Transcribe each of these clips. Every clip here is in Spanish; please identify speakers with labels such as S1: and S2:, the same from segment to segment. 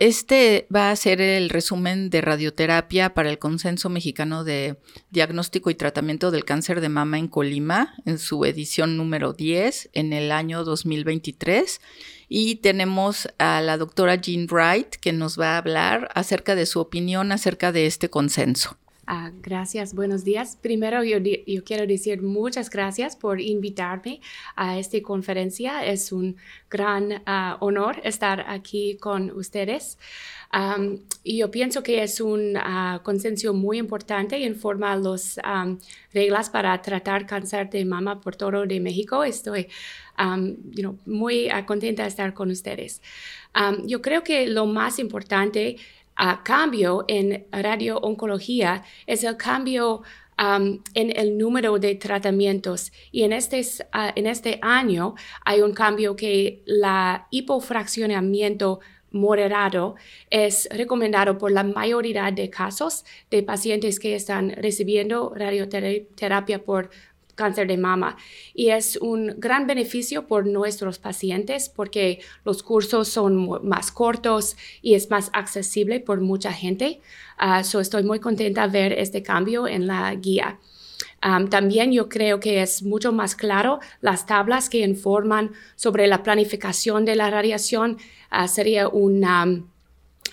S1: Este va a ser el resumen de radioterapia para el Consenso Mexicano de Diagnóstico y Tratamiento del Cáncer de Mama en Colima, en su edición número 10, en el año 2023. Y tenemos a la doctora Jean Wright, que nos va a hablar acerca de su opinión acerca de este consenso.
S2: Ah, gracias, buenos días. Primero, yo, quiero decir muchas gracias por invitarme a esta conferencia. Es un gran ah, honor estar aquí con ustedes. y yo pienso que es un uh, consenso muy importante en forma las reglas para tratar cáncer de mama por todo de México. Estoy muy contenta de estar con ustedes. yo creo que lo más importante a cambio en radio-oncología es el cambio um, en el número de tratamientos. Y en este, uh, en este año hay un cambio que la hipofraccionamiento moderado es recomendado por la mayoría de casos de pacientes que están recibiendo radioterapia por cáncer de mama. Y es un gran beneficio por nuestros pacientes porque los cursos son más cortos y es más accesible por mucha gente. Uh, estoy muy contenta de ver este cambio en la guía. también yo creo que es mucho más claro las tablas que informan sobre la planificación de la radiación. Uh, sería un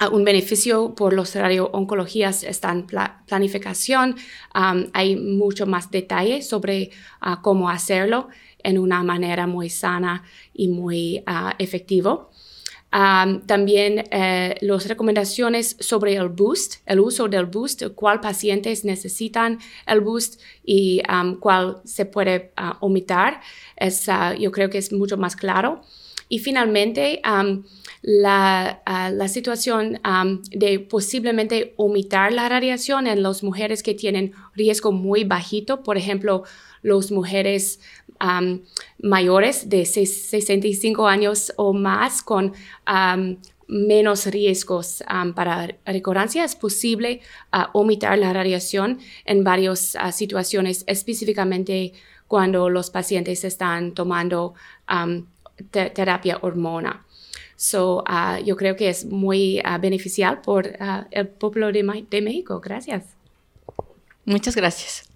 S2: un beneficio por los radio-oncologías está en planificación. hay mucho más detalle sobre ah, cómo hacerlo en una manera muy sana y muy uh, efectivo. también eh, las recomendaciones sobre el boost, el uso del boost, cuál pacientes necesitan el boost y cuál se puede uh, omitir, es, yo creo que es mucho más claro. Y finalmente, la, ah, la situación de posiblemente omitir la radiación en las mujeres que tienen riesgo muy bajito, por ejemplo, las mujeres mayores de 65 años o más con menos riesgos para recurrencia, es posible uh, omitir la radiación en varias ah, situaciones, específicamente cuando los pacientes están tomando terapia hormona. So, uh, yo creo que es muy uh, beneficial por uh, el pueblo de, de México. Gracias.
S1: Muchas gracias.